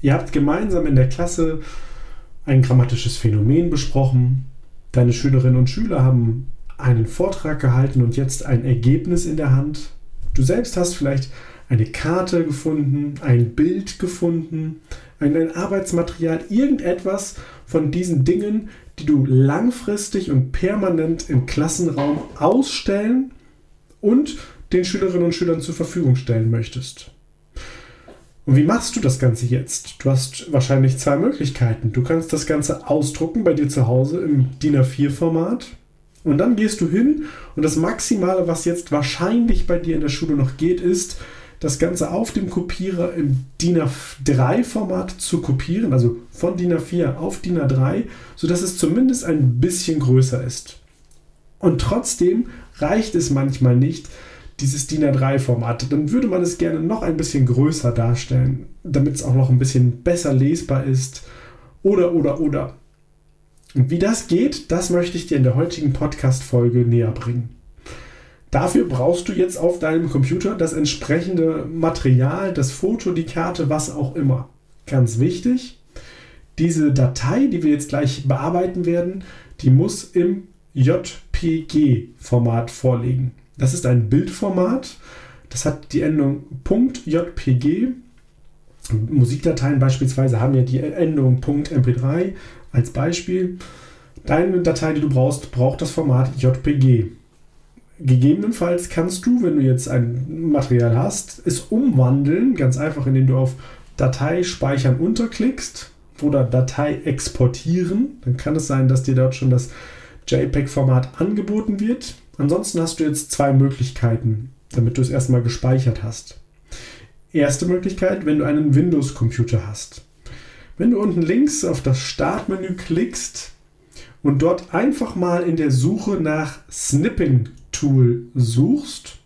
Ihr habt gemeinsam in der Klasse ein grammatisches Phänomen besprochen. Deine Schülerinnen und Schüler haben einen Vortrag gehalten und jetzt ein Ergebnis in der Hand. Du selbst hast vielleicht eine Karte gefunden, ein Bild gefunden, ein, Arbeitsmaterial, irgendetwas von diesen Dingen, die du langfristig und permanent im Klassenraum ausstellen und den Schülerinnen und Schülern zur Verfügung stellen möchtest. Und wie machst du das Ganze jetzt? Du hast wahrscheinlich zwei Möglichkeiten. Du kannst das Ganze ausdrucken bei dir zu Hause im DIN A4-Format. Und dann gehst du hin und das Maximale, was jetzt wahrscheinlich bei dir in der Schule noch geht, ist, das Ganze auf dem Kopierer im DIN A3-Format zu kopieren, also von DIN A4 auf DIN A3, sodass es zumindest ein bisschen größer ist. Und trotzdem reicht es manchmal nicht, dieses DIN A3-Format, dann würde man es gerne noch ein bisschen größer darstellen, damit es auch noch ein bisschen besser lesbar ist. Oder, oder, oder. Und wie das geht, das möchte ich dir in der heutigen Podcast-Folge näher bringen. Dafür brauchst du jetzt auf deinem Computer das entsprechende Material, das Foto, die Karte, was auch immer. Ganz wichtig, diese Datei, die wir jetzt gleich bearbeiten werden, die muss im JPG-Format vorliegen. Das ist ein Bildformat. Das hat die Endung .jpg. Musikdateien beispielsweise haben ja die Endung .mp3 als Beispiel. Deine Datei, die du brauchst, braucht das Format JPG. Gegebenenfalls kannst du, wenn du jetzt ein Material hast, es umwandeln, ganz einfach, indem du auf Datei speichern unterklickst oder Datei exportieren. Dann kann es sein, dass dir dort schon das JPEG-Format angeboten wird. Ansonsten hast du jetzt zwei Möglichkeiten, damit du es erstmal gespeichert hast. Erste Möglichkeit, wenn du einen Windows-Computer hast. Wenn du unten links auf das Startmenü klickst und dort einfach mal in der Suche nach Snipping Tool suchst,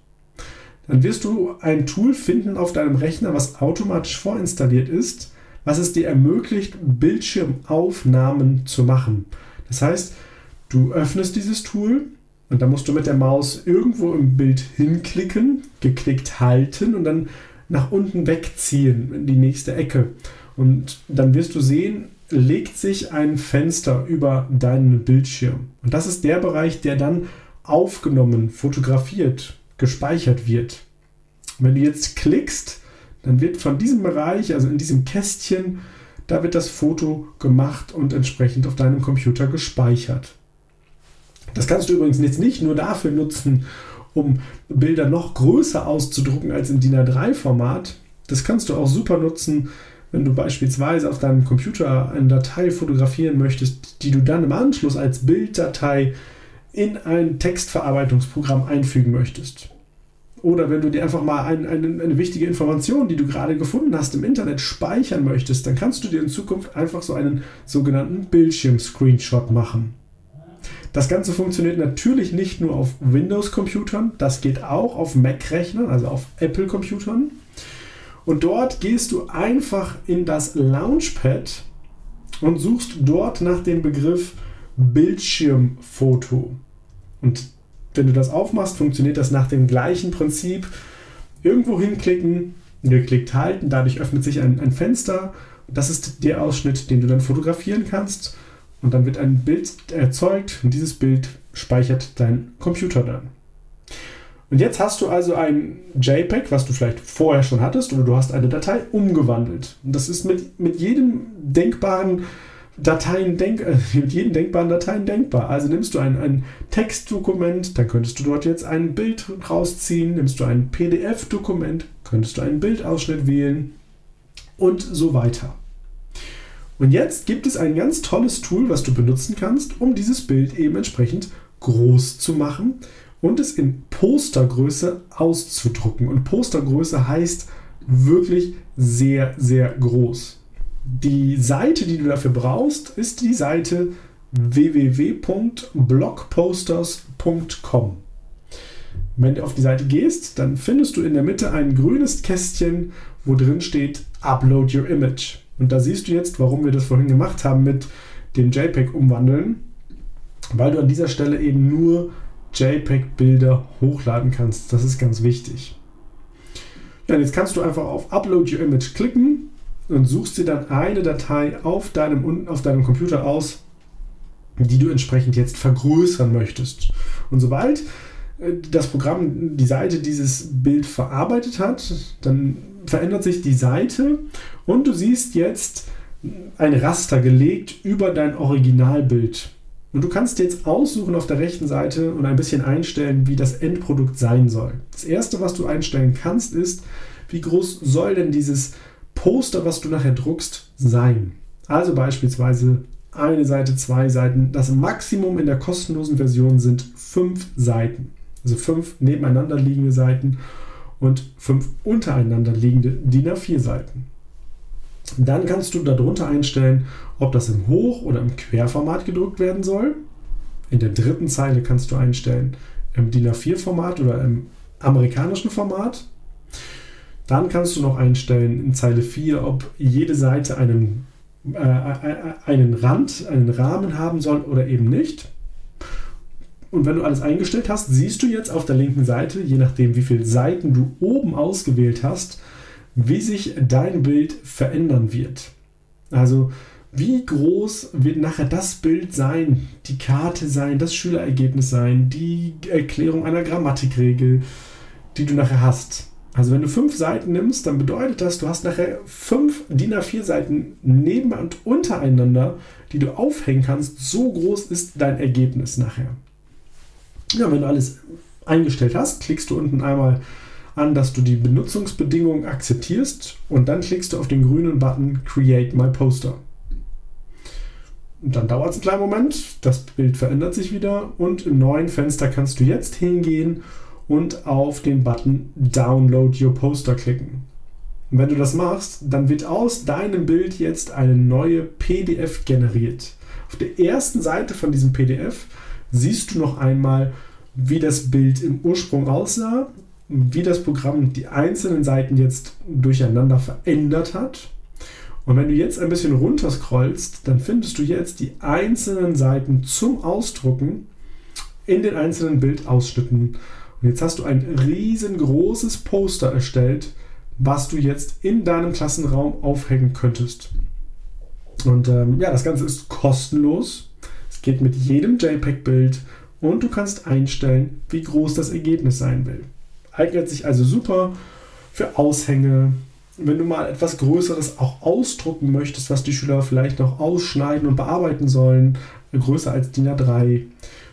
dann wirst du ein Tool finden auf deinem Rechner, was automatisch vorinstalliert ist, was es dir ermöglicht, Bildschirmaufnahmen zu machen. Das heißt, du öffnest dieses Tool, und da musst du mit der Maus irgendwo im Bild hinklicken, geklickt halten und dann nach unten wegziehen in die nächste Ecke. Und dann wirst du sehen, legt sich ein Fenster über deinen Bildschirm. Und das ist der Bereich, der dann aufgenommen, fotografiert, gespeichert wird. wenn du jetzt klickst, dann wird von diesem Bereich, also in diesem Kästchen, da wird das Foto gemacht und entsprechend auf deinem Computer gespeichert. Das kannst du übrigens jetzt nicht nur dafür nutzen, um Bilder noch größer auszudrucken als im DIN A3-Format. Das kannst du auch super nutzen, wenn du beispielsweise auf deinem Computer eine Datei fotografieren möchtest, die du dann im Anschluss als Bilddatei in ein Textverarbeitungsprogramm einfügen möchtest. Oder wenn du dir einfach mal ein, eine, eine wichtige Information, die du gerade gefunden hast, im Internet speichern möchtest, dann kannst du dir in Zukunft einfach so einen sogenannten Bildschirm-Screenshot machen. Das Ganze funktioniert natürlich nicht nur auf Windows-Computern, das geht auch auf Mac-Rechnern, also auf Apple-Computern. Und dort gehst du einfach in das Launchpad und suchst dort nach dem Begriff Bildschirmfoto. Und wenn du das aufmachst, funktioniert das nach dem gleichen Prinzip. Irgendwo hinklicken, geklickt halten, dadurch öffnet sich ein, ein Fenster. Das ist der Ausschnitt, den du dann fotografieren kannst. Und dann wird ein Bild erzeugt und dieses Bild speichert dein Computer dann. Und jetzt hast du also ein JPEG, was du vielleicht vorher schon hattest, oder du hast eine Datei umgewandelt. Und das ist mit, mit jedem denkbaren Dateien denk, äh, mit jeden denkbaren Dateien denkbar. Also nimmst du ein, ein Textdokument, dann könntest du dort jetzt ein Bild rausziehen. Nimmst du ein PDF-Dokument, könntest du einen Bildausschnitt wählen und so weiter. Und jetzt gibt es ein ganz tolles Tool, was du benutzen kannst, um dieses Bild eben entsprechend groß zu machen und es in Postergröße auszudrucken. Und Postergröße heißt wirklich sehr, sehr groß. Die Seite, die du dafür brauchst, ist die Seite www.blogposters.com. Wenn du auf die Seite gehst, dann findest du in der Mitte ein grünes Kästchen, wo drin steht Upload Your Image. Und da siehst du jetzt, warum wir das vorhin gemacht haben mit dem JPEG umwandeln, weil du an dieser Stelle eben nur JPEG-Bilder hochladen kannst. Das ist ganz wichtig. Ja, jetzt kannst du einfach auf Upload Your Image klicken und suchst dir dann eine Datei auf deinem, auf deinem Computer aus, die du entsprechend jetzt vergrößern möchtest. Und sobald äh, das Programm die Seite dieses Bild verarbeitet hat, dann verändert sich die Seite und du siehst jetzt ein Raster gelegt über dein Originalbild. Und du kannst jetzt aussuchen auf der rechten Seite und ein bisschen einstellen, wie das Endprodukt sein soll. Das erste, was du einstellen kannst, ist, wie groß soll denn dieses Poster, was du nachher druckst, sein. Also beispielsweise eine Seite, zwei Seiten. Das Maximum in der kostenlosen Version sind fünf Seiten. Also fünf nebeneinander liegende Seiten und fünf untereinander liegende DIN A4 Seiten. Dann kannst du darunter einstellen, ob das im Hoch- oder im Querformat gedruckt werden soll. In der dritten Zeile kannst du einstellen, im DIN A4-Format oder im amerikanischen Format. Dann kannst du noch einstellen in Zeile 4, ob jede Seite einen, äh, einen Rand, einen Rahmen haben soll oder eben nicht. Und wenn du alles eingestellt hast, siehst du jetzt auf der linken Seite, je nachdem wie viele Seiten du oben ausgewählt hast, wie sich dein Bild verändern wird. Also wie groß wird nachher das Bild sein, die Karte sein, das Schülerergebnis sein, die Erklärung einer Grammatikregel, die du nachher hast. Also wenn du fünf Seiten nimmst, dann bedeutet das, du hast nachher fünf DIN A4 Seiten neben und untereinander, die du aufhängen kannst. So groß ist dein Ergebnis nachher. Ja, wenn du alles eingestellt hast, klickst du unten einmal an, dass du die Benutzungsbedingungen akzeptierst und dann klickst du auf den grünen Button Create My Poster. Und dann dauert es einen kleinen Moment, das Bild verändert sich wieder und im neuen Fenster kannst du jetzt hingehen und auf den Button Download Your Poster klicken. Und wenn du das machst, dann wird aus deinem Bild jetzt eine neue PDF generiert. Auf der ersten Seite von diesem PDF siehst du noch einmal, wie das Bild im Ursprung aussah wie das Programm die einzelnen Seiten jetzt durcheinander verändert hat. Und wenn du jetzt ein bisschen runter scrollst, dann findest du jetzt die einzelnen Seiten zum Ausdrucken in den einzelnen Bildausschnitten. Und jetzt hast du ein riesengroßes Poster erstellt, was du jetzt in deinem Klassenraum aufhängen könntest. Und ähm, ja, das Ganze ist kostenlos. Geht mit jedem JPEG-Bild und du kannst einstellen, wie groß das Ergebnis sein will. Eignet sich also super für Aushänge. Wenn du mal etwas Größeres auch ausdrucken möchtest, was die Schüler vielleicht noch ausschneiden und bearbeiten sollen, größer als DIN A3.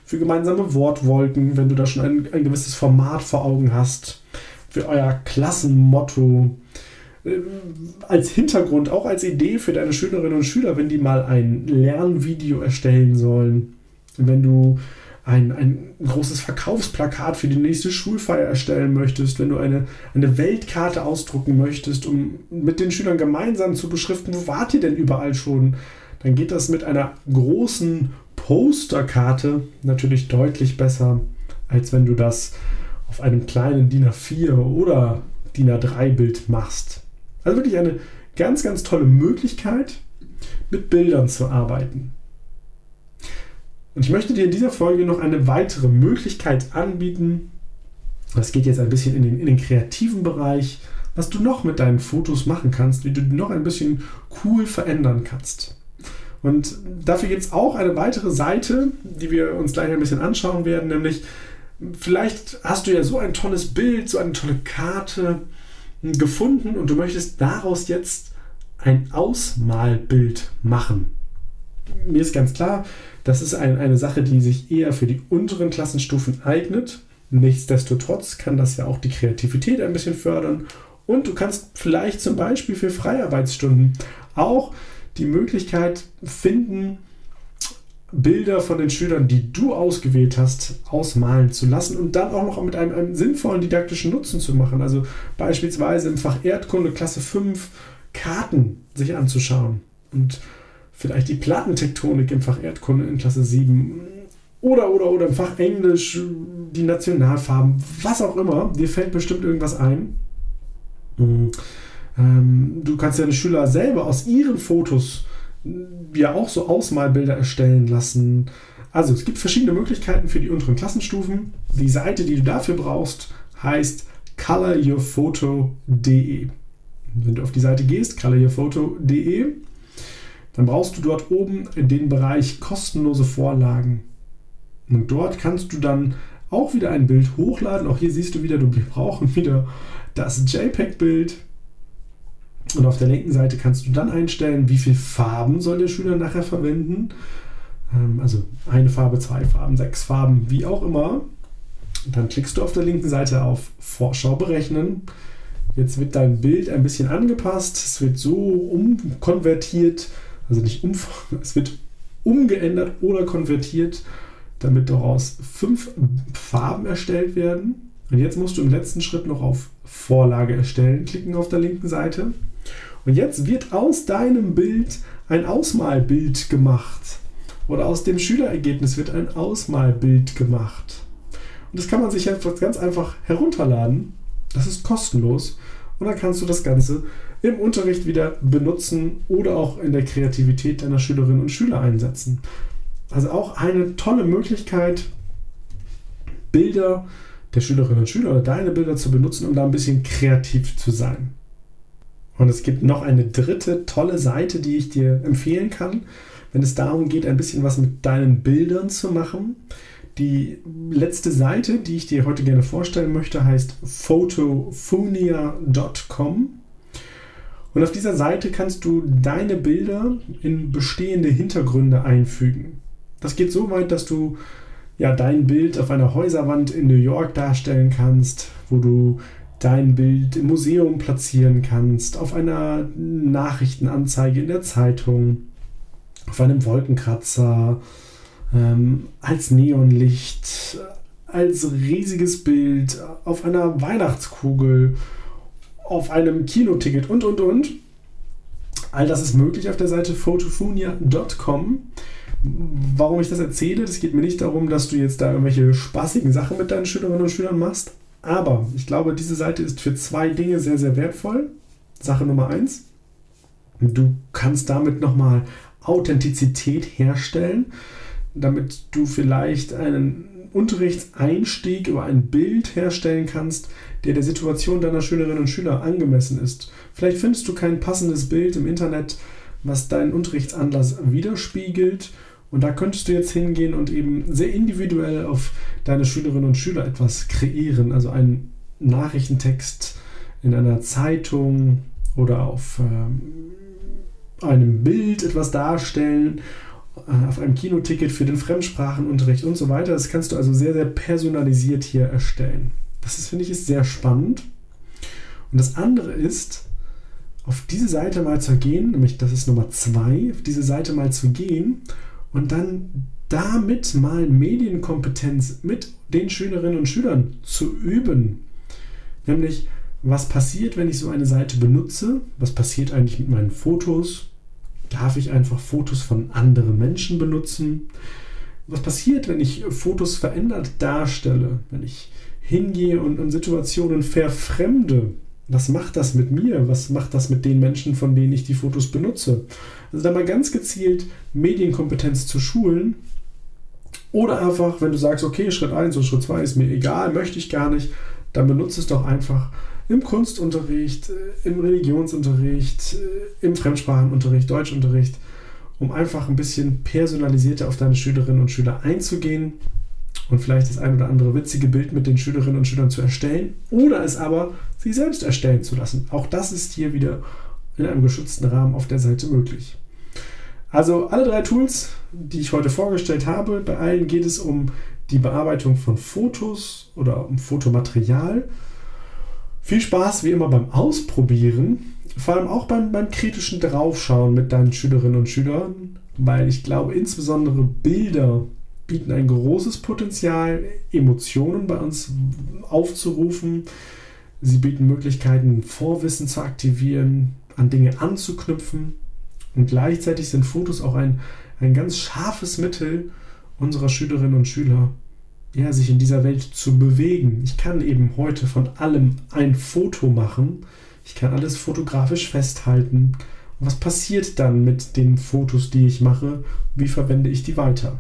Für gemeinsame Wortwolken, wenn du da schon ein, ein gewisses Format vor Augen hast. Für euer Klassenmotto als Hintergrund, auch als Idee für deine Schülerinnen und Schüler, wenn die mal ein Lernvideo erstellen sollen. Wenn du ein, ein großes Verkaufsplakat für die nächste Schulfeier erstellen möchtest, wenn du eine, eine Weltkarte ausdrucken möchtest, um mit den Schülern gemeinsam zu beschriften, wo wart ihr denn überall schon, dann geht das mit einer großen Posterkarte natürlich deutlich besser, als wenn du das auf einem kleinen DIN A4 oder DIN A3 Bild machst. Also wirklich eine ganz, ganz tolle Möglichkeit, mit Bildern zu arbeiten. Und ich möchte dir in dieser Folge noch eine weitere Möglichkeit anbieten. Das geht jetzt ein bisschen in den, in den kreativen Bereich, was du noch mit deinen Fotos machen kannst, wie du die noch ein bisschen cool verändern kannst. Und dafür gibt es auch eine weitere Seite, die wir uns gleich ein bisschen anschauen werden, nämlich vielleicht hast du ja so ein tolles Bild, so eine tolle Karte gefunden und du möchtest daraus jetzt ein Ausmalbild machen. mir ist ganz klar, das ist ein, eine Sache, die sich eher für die unteren Klassenstufen eignet. Nichtsdestotrotz kann das ja auch die Kreativität ein bisschen fördern. Und du kannst vielleicht zum Beispiel für Freiarbeitsstunden auch die Möglichkeit finden, Bilder von den Schülern, die du ausgewählt hast, ausmalen zu lassen und dann auch noch mit einem, einem sinnvollen didaktischen Nutzen zu machen. Also beispielsweise im Fach Erdkunde Klasse 5 Karten sich anzuschauen und vielleicht die Plattentektonik im Fach Erdkunde in Klasse 7 oder oder oder im Fach Englisch die Nationalfarben, was auch immer. Dir fällt bestimmt irgendwas ein. Mhm. Ähm, du kannst deine Schüler selber aus ihren Fotos ja auch so Ausmalbilder erstellen lassen. Also es gibt verschiedene Möglichkeiten für die unteren Klassenstufen. Die Seite, die du dafür brauchst, heißt coloryourphoto.de. Wenn du auf die Seite gehst, coloryourphoto.de, dann brauchst du dort oben den Bereich kostenlose Vorlagen. Und dort kannst du dann auch wieder ein Bild hochladen. Auch hier siehst du wieder, wir brauchen wieder das JPEG-Bild. Und auf der linken Seite kannst du dann einstellen, wie viele Farben soll der Schüler nachher verwenden. Ähm, also eine Farbe, zwei Farben, sechs Farben, wie auch immer. Dann klickst du auf der linken Seite auf Vorschau berechnen. Jetzt wird dein Bild ein bisschen angepasst. Es wird so umkonvertiert, also nicht um, es wird umgeändert oder konvertiert, damit daraus fünf Farben erstellt werden. Und jetzt musst du im letzten Schritt noch auf Vorlage erstellen klicken auf der linken Seite. Und jetzt wird aus deinem Bild ein Ausmalbild gemacht. Oder aus dem Schülerergebnis wird ein Ausmalbild gemacht. Und das kann man sich ganz einfach herunterladen. Das ist kostenlos. Und dann kannst du das Ganze im Unterricht wieder benutzen oder auch in der Kreativität deiner Schülerinnen und Schüler einsetzen. Also auch eine tolle Möglichkeit, Bilder der Schülerinnen und Schüler oder deine Bilder zu benutzen, um da ein bisschen kreativ zu sein. Und es gibt noch eine dritte tolle Seite, die ich dir empfehlen kann, wenn es darum geht, ein bisschen was mit deinen Bildern zu machen. Die letzte Seite, die ich dir heute gerne vorstellen möchte, heißt photofunia.com. Und auf dieser Seite kannst du deine Bilder in bestehende Hintergründe einfügen. Das geht so weit, dass du ja dein Bild auf einer Häuserwand in New York darstellen kannst, wo du dein Bild im Museum platzieren kannst, auf einer Nachrichtenanzeige in der Zeitung, auf einem Wolkenkratzer, ähm, als Neonlicht, als riesiges Bild, auf einer Weihnachtskugel, auf einem Kinoticket und, und, und. All das ist möglich auf der Seite photofunia.com. Warum ich das erzähle, das geht mir nicht darum, dass du jetzt da irgendwelche spaßigen Sachen mit deinen Schülerinnen und Schülern machst, aber ich glaube, diese Seite ist für zwei Dinge sehr, sehr wertvoll. Sache Nummer eins, du kannst damit nochmal Authentizität herstellen, damit du vielleicht einen Unterrichtseinstieg über ein Bild herstellen kannst, der der Situation deiner Schülerinnen und Schüler angemessen ist. Vielleicht findest du kein passendes Bild im Internet, was deinen Unterrichtsanlass widerspiegelt und da könntest du jetzt hingehen und eben sehr individuell auf deine Schülerinnen und Schüler etwas kreieren. Also einen Nachrichtentext in einer Zeitung oder auf ähm, einem Bild etwas darstellen, äh, auf einem Kinoticket für den Fremdsprachenunterricht und so weiter. Das kannst du also sehr, sehr personalisiert hier erstellen. Das ist, finde ich, ist sehr spannend. Und das andere ist, auf diese Seite mal zu gehen, nämlich das ist Nummer zwei, auf diese Seite mal zu gehen und dann damit mal Medienkompetenz mit den Schülerinnen und Schülern zu üben. Nämlich, was passiert, wenn ich so eine Seite benutze? Was passiert eigentlich mit meinen Fotos? Darf ich einfach Fotos von anderen Menschen benutzen? Was passiert, wenn ich Fotos verändert darstelle? Wenn ich hingehe und in Situationen verfremde? Was macht das mit mir? Was macht das mit den Menschen, von denen ich die Fotos benutze? Also da mal ganz gezielt Medienkompetenz zu schulen. Oder einfach, wenn du sagst, okay, Schritt 1 und Schritt 2 ist mir egal, möchte ich gar nicht, dann benutze es doch einfach im Kunstunterricht, äh, im Religionsunterricht, äh, im Fremdsprachenunterricht, Deutschunterricht, um einfach ein bisschen personalisierter auf deine Schülerinnen und Schüler einzugehen und vielleicht das ein oder andere witzige Bild mit den Schülerinnen und Schülern zu erstellen oder es aber sie selbst erstellen zu lassen. Auch das ist hier wieder in einem geschützten Rahmen auf der Seite möglich. Also alle drei Tools, die ich heute vorgestellt habe, bei allen geht es um die Bearbeitung von Fotos oder um Fotomaterial. Viel Spaß wie immer beim Ausprobieren, vor allem auch beim, beim kritischen Draufschauen mit deinen Schülerinnen und Schülern, weil ich glaube, insbesondere Bilder bieten ein großes Potenzial, Emotionen bei uns aufzurufen. Sie bieten Möglichkeiten, Vorwissen zu aktivieren, an Dinge anzuknüpfen. Und gleichzeitig sind Fotos auch ein, ein ganz scharfes Mittel unserer Schülerinnen und Schüler, ja, sich in dieser Welt zu bewegen. Ich kann eben heute von allem ein Foto machen. Ich kann alles fotografisch festhalten. Und was passiert dann mit den Fotos, die ich mache? Wie verwende ich die weiter?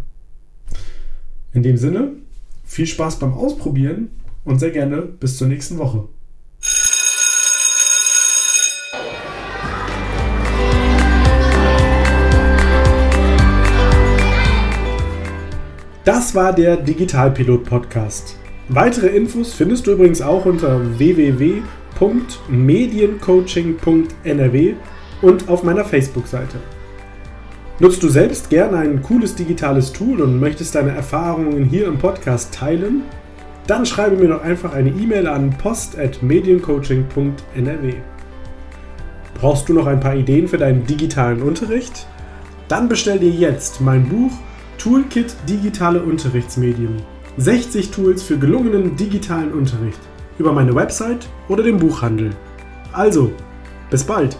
In dem Sinne, viel Spaß beim Ausprobieren und sehr gerne bis zur nächsten Woche. Das war der Digitalpilot Podcast. Weitere Infos findest du übrigens auch unter www.mediencoaching.nrw und auf meiner Facebook-Seite. Nutzt du selbst gerne ein cooles digitales Tool und möchtest deine Erfahrungen hier im Podcast teilen? Dann schreibe mir doch einfach eine E-Mail an post.mediencoaching.nrw. Brauchst du noch ein paar Ideen für deinen digitalen Unterricht? Dann bestell dir jetzt mein Buch Toolkit Digitale Unterrichtsmedien. 60 Tools für gelungenen digitalen Unterricht über meine Website oder den Buchhandel. Also, bis bald!